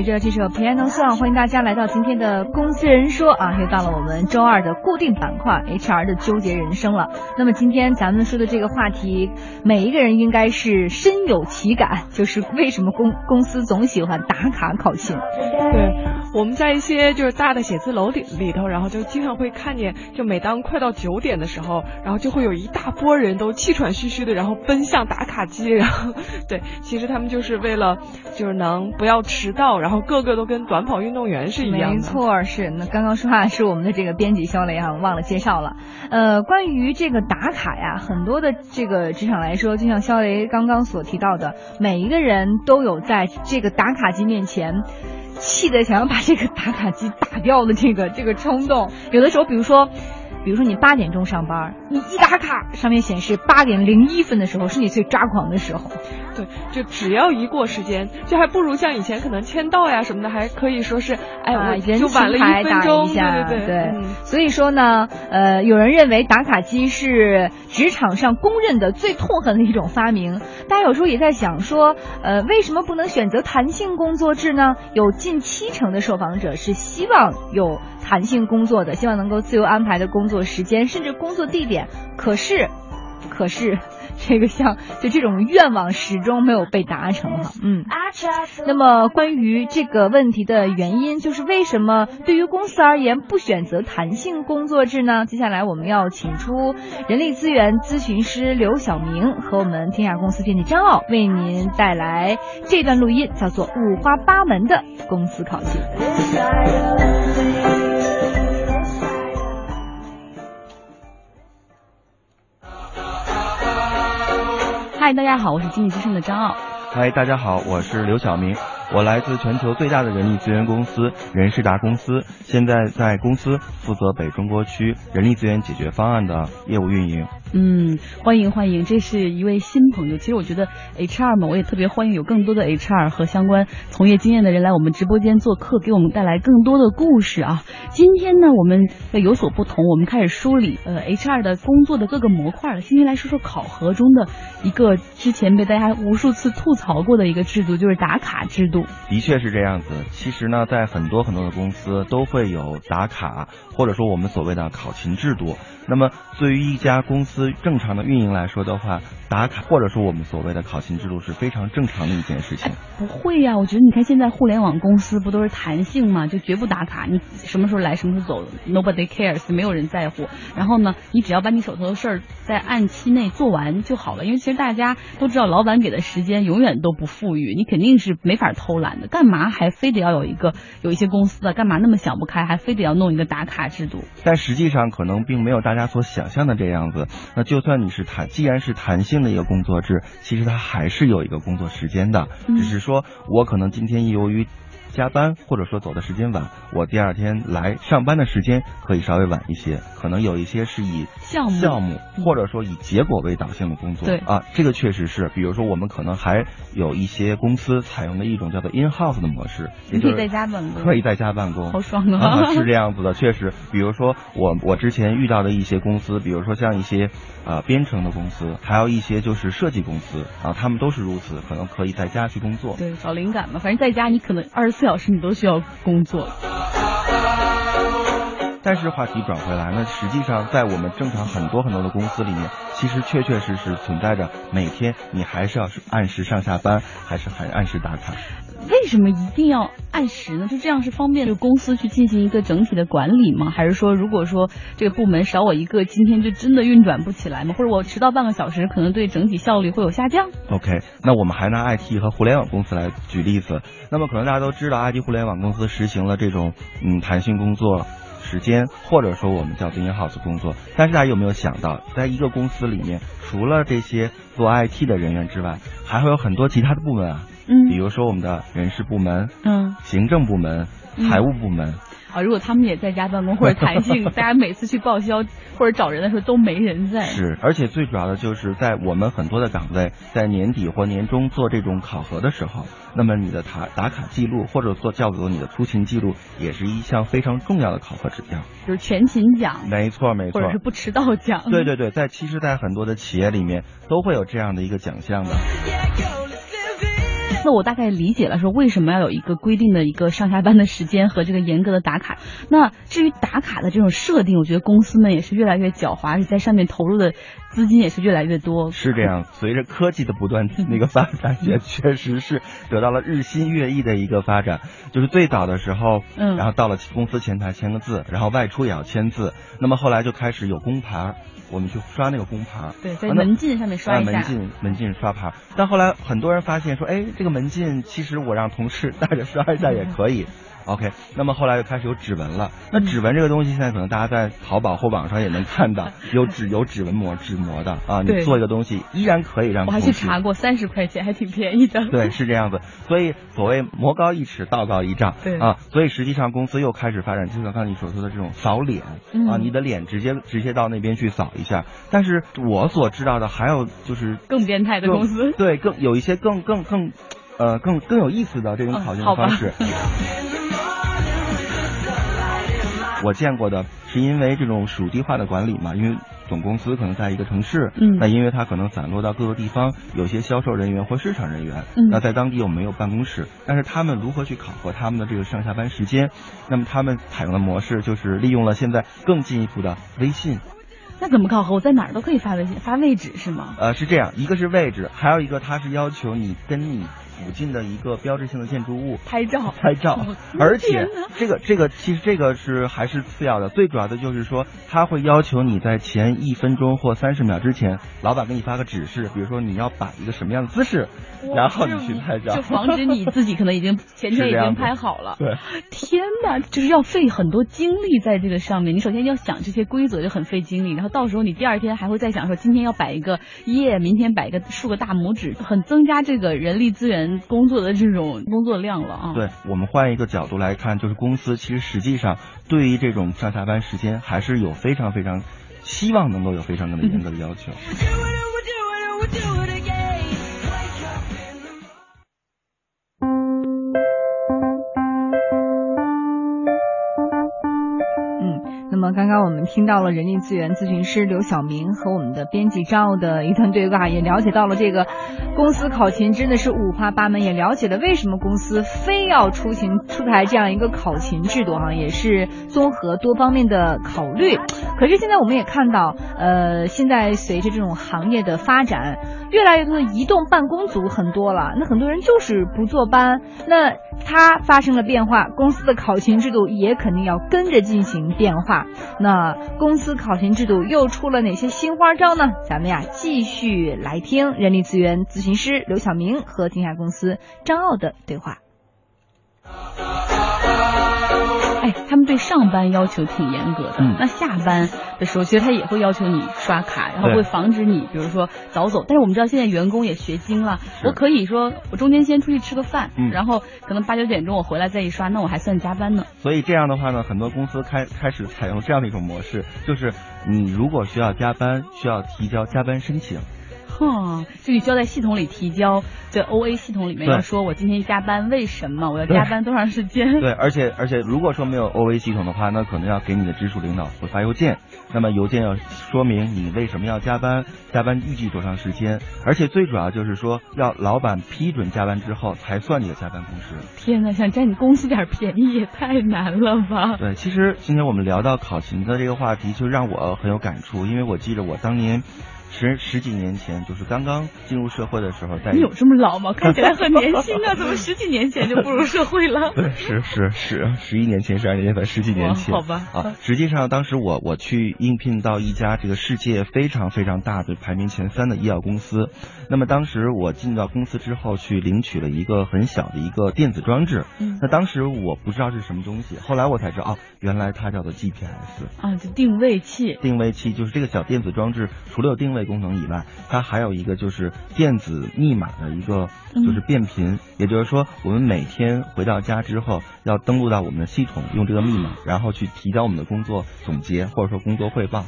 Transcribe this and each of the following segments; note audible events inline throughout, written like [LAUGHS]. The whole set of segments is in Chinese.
随着这首《Piano Song》，欢迎大家来到今天的《公司人说》啊，又到了我们周二的固定板块 HR 的纠结人生了。那么今天咱们说的这个话题，每一个人应该是深有其感，就是为什么公公司总喜欢打卡考勤。对，我们在一些就是大的写字楼里里头，然后就经常会看见，就每当快到九点的时候，然后就会有一大波人都气喘吁吁的，然后奔向打卡机，然后对，其实他们就是为了就是能不要迟到，然后个个都跟短跑运动员是一样的。没错，是那刚刚说话是我们的这个编辑肖雷啊，忘了介绍了。呃，关于这个打卡呀，很多的这个职场来说，就像肖雷刚刚所提到的，每一个人都有在这个打卡机面前。气的想要把这个打卡机打掉的这个这个冲动，有的时候，比如说。比如说你八点钟上班，你一打卡，上面显示八点零一分的时候，是你最抓狂的时候。对，就只要一过时间，就还不如像以前可能签到呀什么的，还可以说是，哎，我就晚了一分钟。对对对。所以说呢，呃，有人认为打卡机是职场上公认的最痛恨的一种发明。大家有时候也在想说，呃，为什么不能选择弹性工作制呢？有近七成的受访者是希望有弹性工作的，希望能够自由安排的工。作时间甚至工作地点，可是，可是 [LAUGHS] 这个像就这种愿望始终没有被达成哈，嗯。那么关于这个问题的原因，就是为什么对于公司而言不选择弹性工作制呢？接下来我们要请出人力资源咨询师刘晓明和我们天下公司编辑张傲为您带来这段录音，叫做五花八门的公司考勤。嗨，大家好，我是经济之声的张傲。嗨，大家好，我是刘晓明。我来自全球最大的人力资源公司人事达公司，现在在公司负责北中国区人力资源解决方案的业务运营。嗯，欢迎欢迎，这是一位新朋友。其实我觉得 HR 嘛，我也特别欢迎有更多的 HR 和相关从业经验的人来我们直播间做客，给我们带来更多的故事啊。今天呢，我们要有所不同，我们开始梳理呃 HR 的工作的各个模块了。今天来说说考核中的一个之前被大家无数次吐槽过的一个制度，就是打卡制度。的确是这样子。其实呢，在很多很多的公司都会有打卡，或者说我们所谓的考勤制度。那么，对于一家公司正常的运营来说的话，打卡或者说我们所谓的考勤制度是非常正常的一件事情。不会呀，我觉得你看现在互联网公司不都是弹性嘛，就绝不打卡，你什么时候来什么时候走，nobody cares，没有人在乎。然后呢，你只要把你手头的事儿在按期内做完就好了。因为其实大家都知道，老板给的时间永远都不富裕，你肯定是没法偷懒的。干嘛还非得要有一个有一些公司的干嘛那么想不开，还非得要弄一个打卡制度？但实际上可能并没有大家所想象的这样子。那就算你是弹，既然是弹性的一个工作制，其实它还是有一个工作时间的，只是说我可能今天由于。加班或者说走的时间晚，我第二天来上班的时间可以稍微晚一些，可能有一些是以项目项目或者说以结果为导向的工作。对啊，这个确实是，比如说我们可能还有一些公司采用的一种叫做 in house 的模式，可以在家办公，可以在家办公，好爽啊！是这样子的，确实，比如说我我之前遇到的一些公司，比如说像一些啊编程的公司，还有一些就是设计公司啊，他们都是如此，可能可以在家去工作。对，找灵感嘛，反正在家你可能二十四小时你都需要工作，但是话题转回来呢，实际上在我们正常很多很多的公司里面，其实确确实实存在着每天你还是要按时上下班，还是很按时打卡。为什么一定要按时呢？就这样是方便就公司去进行一个整体的管理吗？还是说如果说这个部门少我一个，今天就真的运转不起来吗？或者我迟到半个小时，可能对整体效率会有下降？OK，那我们还拿 IT 和互联网公司来举例子。那么可能大家都知道，IT 互联网公司实行了这种嗯弹性工作时间，或者说我们叫做 in house 工作。但是大家有没有想到，在一个公司里面，除了这些做 IT 的人员之外，还会有很多其他的部门啊？嗯，比如说我们的人事部门，嗯，行政部门，财务部门。啊，如果他们也在家办公或者弹性，[LAUGHS] 大家每次去报销或者找人的时候都没人在。是，而且最主要的就是在我们很多的岗位，在年底或年终做这种考核的时候，那么你的打打卡记录或者做叫做你的出勤记录，也是一项非常重要的考核指标。就是全勤奖。没错，没错。或者是不迟到奖。对对对，在其实，在很多的企业里面都会有这样的一个奖项的。那我大概理解了说为什么要有一个规定的一个上下班的时间和这个严格的打卡。那至于打卡的这种设定，我觉得公司们也是越来越狡猾，而且在上面投入的资金也是越来越多。是这样，随着科技的不断那个发展，也确实是得到了日新月异的一个发展。就是最早的时候，嗯，然后到了公司前台签个字，然后外出也要签字。那么后来就开始有工牌，我们去刷那个工牌。对，在门禁上面刷一下。门禁门禁刷牌。但后来很多人发现说，哎，这个门禁其实我让同事 [LAUGHS] 带着刷一下也可以。OK，那么后来就开始有指纹了。那指纹这个东西，现在可能大家在淘宝或网上也能看到，[LAUGHS] 有指有指纹膜、指模的啊。你做一个东西，依然可以让。我还去查过，三十块钱 [LAUGHS] 还挺便宜的。对，是这样子。所以所谓魔高一尺，道高一丈。对啊，所以实际上公司又开始发展，就像刚才你所说的这种扫脸啊，你的脸直接直接到那边去扫一下。但是我所知道的还有就是更变态的公司，对，更有一些更更更呃更更有意思的这种考勤的方式。我见过的是因为这种属地化的管理嘛，因为总公司可能在一个城市，嗯，那因为它可能散落到各个地方，有些销售人员或市场人员，嗯，那在当地又没有办公室，但是他们如何去考核他们的这个上下班时间？那么他们采用的模式就是利用了现在更进一步的微信。那怎么考核？我在哪儿都可以发微信，发位置是吗？呃，是这样，一个是位置，还有一个它是要求你跟你。附近的一个标志性的建筑物拍照，拍照，而且这个这个其实这个是还是次要的，最主要的就是说他会要求你在前一分钟或三十秒之前，老板给你发个指示，比如说你要摆一个什么样的姿势，然后你去拍照，就防止你自己可能已经 [LAUGHS] 前天已经拍好了。对，天哪，就是要费很多精力在这个上面。你首先要想这些规则就很费精力，然后到时候你第二天还会再想说今天要摆一个耶，明天摆一个竖个大拇指，很增加这个人力资源。工作的这种工作量了啊！对我们换一个角度来看，就是公司其实实际上对于这种上下班时间还是有非常非常希望能够有非常的严格的要求。那 [LAUGHS] 那么刚刚我们听到了人力资源咨询师刘晓明和我们的编辑张奥的一段对话，也了解到了这个公司考勤真的是五花八门，也了解了为什么公司非要出行出台这样一个考勤制度哈，也是综合多方面的考虑。可是现在我们也看到，呃，现在随着这种行业的发展，越来越多的移动办公族很多了，那很多人就是不坐班，那它发生了变化，公司的考勤制度也肯定要跟着进行变化。那公司考勤制度又出了哪些新花招呢？咱们呀继续来听人力资源咨询师刘晓明和天下公司张奥的对话。哎，他们对上班要求挺严格的，那下班的时候，其实他也会要求你刷卡，然后会防止你，比如说早走。但是我们知道现在员工也学精了，我可以说我中间先出去吃个饭，然后可能八九点钟我回来再一刷，那我还算加班呢。所以这样的话呢，很多公司开开始采用这样的一种模式，就是你如果需要加班，需要提交加班申请。哼，就你交在系统里提交，在 O A 系统里面要说，我今天加班，为什么我要加班多长时间？对，而且而且如果说没有 O A 系统的话，那可能要给你的直属领导会发邮件，那么邮件要说明你为什么要加班，加班预计多长时间，而且最主要就是说要老板批准加班之后才算你的加班工时。天哪，想占你公司点便宜也太难了吧？对，其实今天我们聊到考勤的这个话题，就让我很有感触，因为我记得我当年。十十几年前，就是刚刚进入社会的时候，在你有这么老吗？看起来很年轻啊，怎么十几年前就步入社会了？[LAUGHS] 对，是是是，十一年前、十二年前、十几年前，好吧。啊，实际上当时我我去应聘到一家这个世界非常非常大的排名前三的医药公司，那么当时我进到公司之后，去领取了一个很小的一个电子装置，嗯，那当时我不知道是什么东西，后来我才知道，哦，原来它叫做 GPS，啊，就定位器，定位器就是这个小电子装置，除了有定位功能以外，它还有一个就是电子密码的一个就是变频，也就是说，我们每天回到家之后要登录到我们的系统，用这个密码，然后去提交我们的工作总结或者说工作汇报。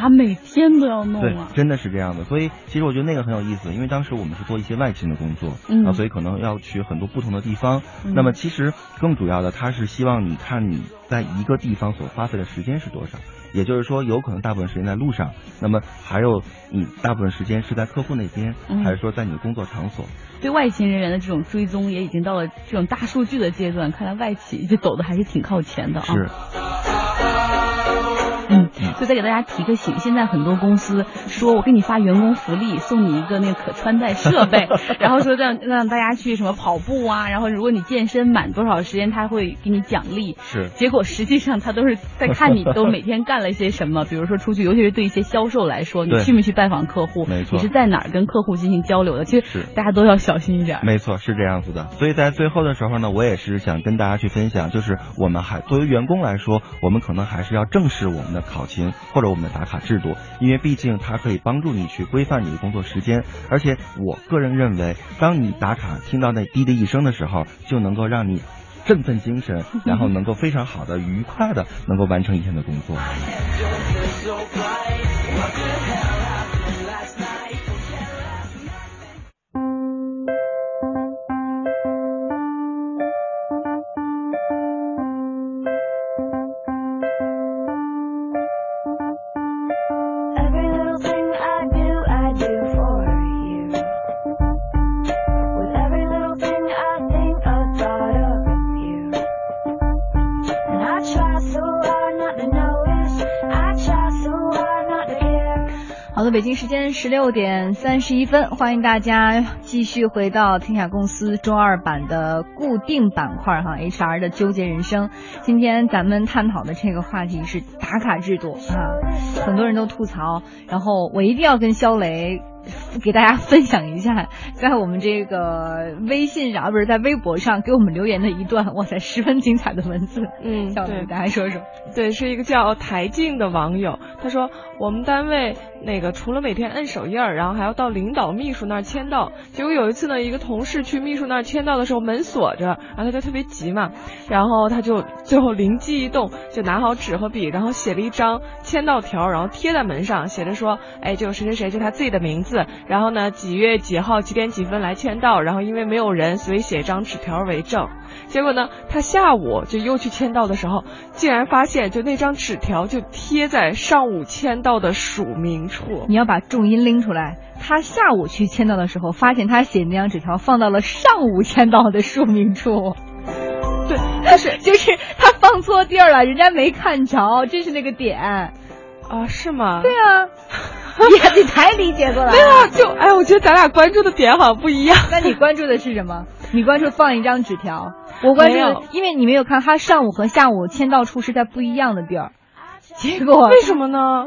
啊，每天都要弄啊！对，真的是这样的。所以其实我觉得那个很有意思，因为当时我们是做一些外勤的工作，啊，所以可能要去很多不同的地方。那么其实更主要的，他是希望你看你在一个地方所花费的时间是多少。也就是说，有可能大部分时间在路上，那么还有你大部分时间是在客户那边，嗯还是说在你的工作场所？对外勤人员的这种追踪也已经到了这种大数据的阶段，看来外企就走的还是挺靠前的啊。是。嗯，所以再给大家提个醒，现在很多公司说我给你发员工福利，送你一个那个可穿戴设备，然后说让让大家去什么跑步啊，然后如果你健身满多少时间，他会给你奖励。是结果实际上他都是在看你都每天干了些什么，比如说出去，尤其是对一些销售来说，你去没去拜访客户，没错你是在哪儿跟客户进行交流的，其实是大家都要小心一点。没错，是这样子的。所以在最后的时候呢，我也是想跟大家去分享，就是我们还作为员工来说，我们可能还是要正视我们的考勤或者我们的打卡制度，因为毕竟它可以帮助你去规范你的工作时间。而且我个人认为，当你打卡听到那滴的一声的时候，就能够让你。振奋精神，[LAUGHS] 然后能够非常好的、愉快的能够完成一天的工作。[LAUGHS] 北京时间十六点三十一分，欢迎大家继续回到天下公司周二版的固定板块哈，HR 的纠结人生。今天咱们探讨的这个话题是打卡制度啊，很多人都吐槽，然后我一定要跟肖雷。给大家分享一下，[LAUGHS] 在我们这个微信上，啊不是在微博上给我们留言的一段，哇塞，十分精彩的文字。嗯肖雷，对给大家说说。对，是一个叫台静的网友，他说我们单位那个除了每天摁手印儿，然后还要到领导秘书那儿签到。结果有一次呢，一个同事去秘书那儿签到的时候门锁着，然后他就特别急嘛，然后他就最后灵机一动，就拿好纸和笔，然后写了一张签到条，然后贴在门上，写着说，哎，就谁谁谁，就他自己的名字，然后呢几月几号几点几分来签到，然后因为没有人，所以写一张纸条为证。结果呢，他下午就又去签到的时候，竟然发现就那张纸条就贴在上午签到的署名处。你要把重音拎出来。他下午去签到的时候，发现他写那张纸条放到了上午签到的署名处。对，就 [LAUGHS] 是就是他放错地儿了，人家没看着，这是那个点。啊，是吗？对啊，[LAUGHS] 你你才理解过来。对啊，就哎，我觉得咱俩关注的点好像不一样。那你关注的是什么？你关注放一张纸条，我关注因为你没有看他上午和下午签到处是在不一样的地儿，结果 [LAUGHS] 为什么呢？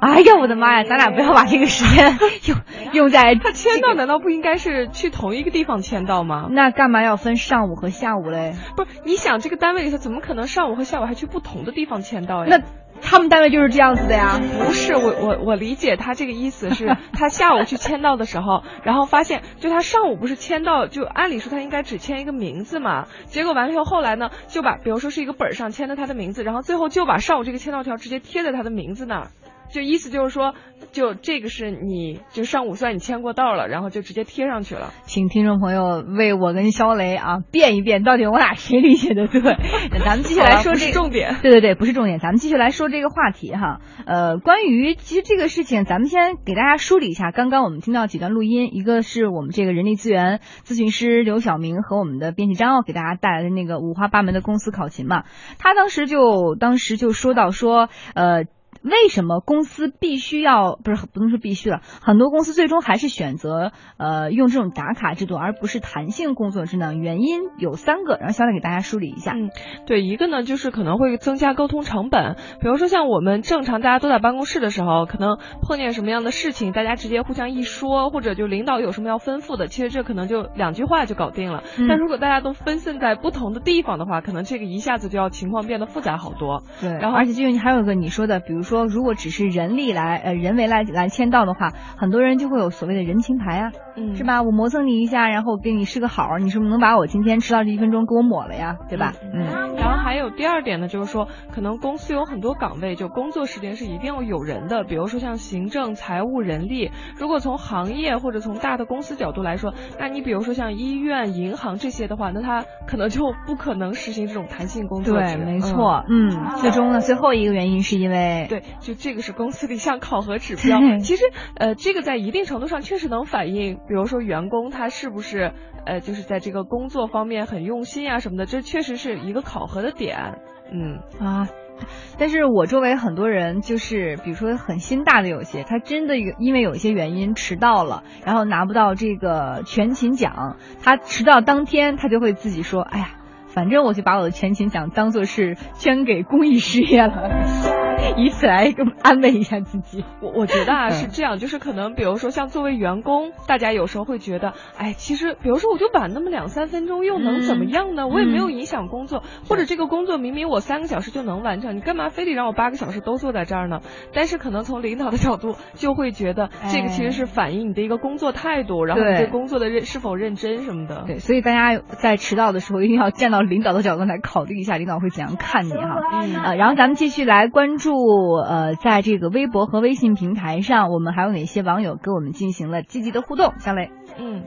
哎呀，我的妈呀！咱俩不要把这个时间 [LAUGHS] 用用在他签到难道不应该是去同一个地方签到吗？那干嘛要分上午和下午嘞？不是，你想这个单位里头怎么可能上午和下午还去不同的地方签到呀？那他们单位就是这样子的呀。不是我我我理解他这个意思是，[LAUGHS] 他下午去签到的时候，然后发现就他上午不是签到，就按理说他应该只签一个名字嘛，结果完了以后后来呢，就把比如说是一个本儿上签的他的名字，然后最后就把上午这个签到条直接贴在他的名字那儿。就意思就是说，就这个是你就上午算你签过到了，然后就直接贴上去了。请听众朋友为我跟肖雷啊 [LAUGHS] 辩一辩，到底我俩谁理解的对？那咱们继续来说这重点。[LAUGHS] 对对对，不是重点，咱们继续来说这个话题哈。呃，关于其实这个事情，咱们先给大家梳理一下。刚刚我们听到几段录音，一个是我们这个人力资源咨询师刘晓明和我们的编辑张奥给大家带来的那个五花八门的公司考勤嘛。他当时就当时就说到说，呃。为什么公司必须要不是不能说必须了？很多公司最终还是选择呃用这种打卡制度，而不是弹性工作制呢？原因有三个，然后小磊给大家梳理一下。嗯，对，一个呢就是可能会增加沟通成本，比如说像我们正常大家都在办公室的时候，可能碰见什么样的事情，大家直接互相一说，或者就领导有什么要吩咐的，其实这可能就两句话就搞定了。嗯但如果大家都分散在不同的地方的话，可能这个一下子就要情况变得复杂好多。对，然后而且就你还有一个你说的，比如说，如果只是人力来呃人为来来签到的话，很多人就会有所谓的人情牌啊，嗯，是？吧？我磨蹭你一下，然后给你是个好，你是不是能把我今天迟到这一分钟给我抹了呀？对吧？嗯然后还还有第二点呢，就是说可能公司有很多岗位，就工作时间是一定要有人的，比如说像行政、财务、人力。如果从行业或者从大的公司角度来说，那你比如说像医院、银行这些的话，那他可能就不可能实行这种弹性工作制。对，没错，嗯，最终呢，最后一个原因是因为对，就这个是公司的一项考核指标。[LAUGHS] 其实，呃，这个在一定程度上确实能反映，比如说员工他是不是，呃，就是在这个工作方面很用心啊什么的，这确实是一个考核的点。嗯啊。但是我周围很多人就是，比如说很心大的有些，他真的有因为有一些原因迟到了，然后拿不到这个全勤奖，他迟到当天他就会自己说，哎呀，反正我就把我的全勤奖当做是捐给公益事业了，以此来安慰一下自己。我我觉得啊嗯是这样，就是可能比如说像作为员工，大家有时候会觉得，哎，其实比如说我就晚那么两三分钟，又能怎么样呢？我也没有影响工作，或者这个工作明明我三个小时就能完成，你干嘛非得让我八个小时都坐在这儿呢？但是可能从领导的角度就会觉得，这个其实是反映你的一个工作态度，然后你对对工作的认是否认真什么的。对，所以大家在迟到的时候一定要站到领导的角度来考虑一下，领导会怎样看你哈。嗯呃，然后咱们继续来关注，呃，在这个微博和微信平台上，我们还有哪些网友跟我们进行了积极的互动？小磊，嗯，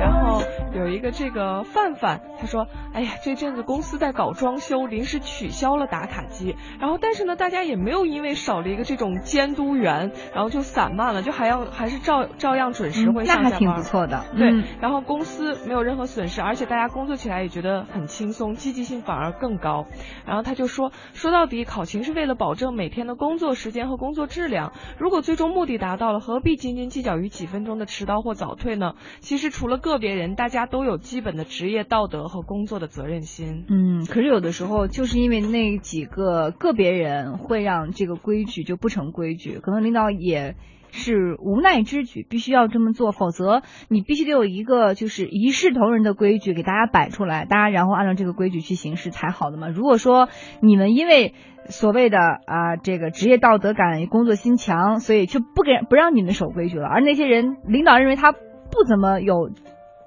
然后有一个这个范范，他说，哎呀，这阵子公司在搞装修，临时取消了打卡机，然后但是呢，大家也没有因为少了一个这种监督员，然后就散漫了，就还要还是照照样准时会嗯那还挺上下班。不错的。对嗯，然后公司没有任何损失，而且大家工作起来也觉得很轻松，积极性反而更高。然后他就说，说到底，考勤是为了保证每天的工作时间和工作质量。如果最终目的达到了，何必斤斤计较于几分钟的迟到或早退呢？其实除了个别人，大家都有基本的职业道德和工作的责任心。嗯，可是有的时候就是因为那几个个别人会让这个规矩就不成规矩，可能领导也是无奈之举，必须要这么做，否则你必须得有一个就是一视同仁的规矩给大家摆出来，大家然后按照这个规矩去行事才好的嘛。如果说你们因为所谓的啊、这个职业道德感、工作心强，所以就不给不让你们守规矩了，而那些人领导认为他不怎么有。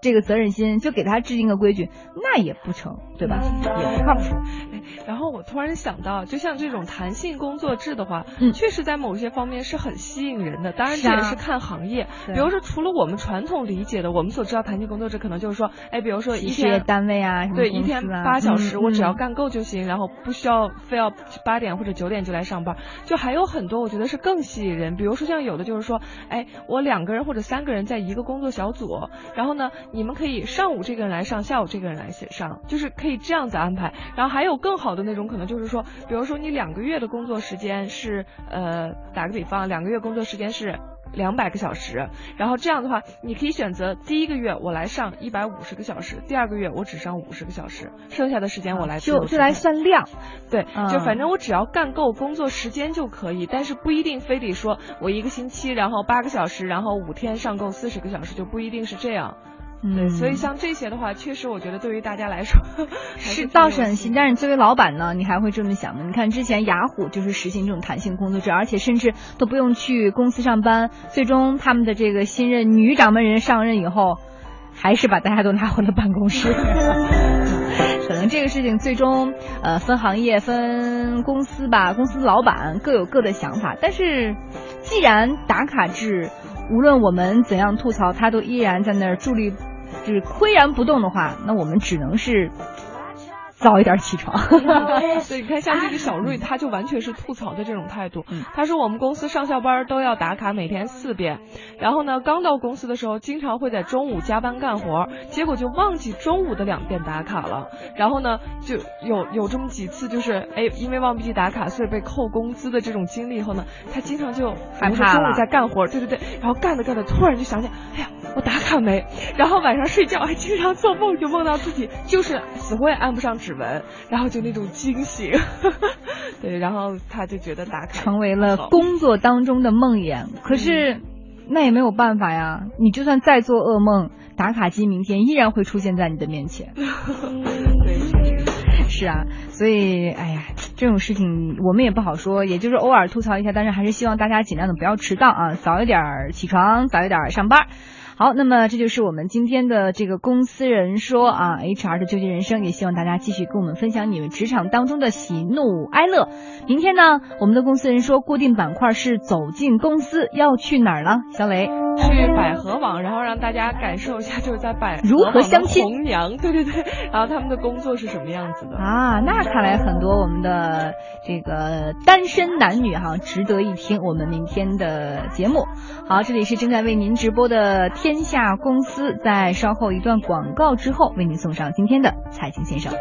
这个责任心就给他制定个规矩，那也不成，对吧？也不靠谱。哎，然后我突然想到，就像这种弹性工作制的话，嗯确实在某些方面是很吸引人的。当然，这也是看行业。对比如说，除了我们传统理解的，我们所知道弹性工作制，可能就是说，哎，比如说一事业天。单位啊，什么对，一天啊八小时，我只要干够就行，然后不需要非要八点或者九点就来上班。就还有很多，我觉得是更吸引人。比如说像有的就是说，哎，我两个人或者三个人在一个工作小组，然后呢，你们可以上午这个人来上，下午这个人来写上，就是可以这样子安排。然后还有更好的那种，可能就是说，比如说你两个月的工作时间是，呃，打个比方，两个月工作时间是。两百个小时，然后这样的话，你可以选择第一个月我来上一百五十个小时，第二个月我只上五十个小时，剩下的时间我来就就来算量，对，嗯就反正我只要干够工作时间就可以，但是不一定非得说我一个星期然后八个小时，然后五天上够四十个小时，就不一定是这样。对，嗯所以像这些的话，确实我觉得对于大家来说 [LAUGHS] 是倒是很新，但是作为老板呢，你还会这么想吗？你看之前雅虎就是实行这种弹性工作制，而且甚至都不用去公司上班，最终他们的这个新任女掌门人上任以后，还是把大家都拉回了办公室。[LAUGHS] [LAUGHS] 可能这个事情最终，呃，分行业、分公司吧，公司老板各有各的想法。但是，既然打卡制，无论我们怎样吐槽，它都依然在那儿伫立，就是岿然不动的话，那我们只能是早一点起床。[LAUGHS] 对，你看像这个小瑞，他就完全是吐槽的这种态度。嗯他说我们公司上下班都要打卡，每天四遍。然后呢，刚到公司的时候，经常会在中午加班干活，结果就忘记中午的两遍打卡了。然后呢，就有有这么几次，就是哎，因为忘记打卡，所以被扣工资的这种经历以后呢，他经常就说中午在干活，对对对，然后干着干着，突然就想起，哎呀，我打卡没？然后晚上睡觉还经常做梦，就梦到自己就是死活也按不上指纹，然后就那种惊醒，[LAUGHS] 对，然后他就觉得打卡 [LAUGHS] 成为了工作当中的梦魇。可是那也没有办法呀，你就算再做噩梦，打卡机明天依然会出现在你的面前。[LAUGHS] 对，是啊，所以哎呀，这种事情我们也不好说，也就是偶尔吐槽一下，但是还是希望大家尽量的不要迟到啊，早一点起床，早一点上班。好，那么这就是我们今天的这个公司人说啊，HR 的究极人生，也希望大家继续跟我们分享你们职场当中的喜怒哀乐。明天呢，我们的公司人说固定板块是走进公司，要去哪儿了？小磊，去百合网，然后让大家感受一下，就是在百如何相亲红娘，对对对，然后他们的工作是什么样子的。啊，那看来很多我们的这个单身男女哈，值得一听我们明天的节目。好，这里是正在为您直播的天下公司，在稍后一段广告之后，为您送上今天的财经先生。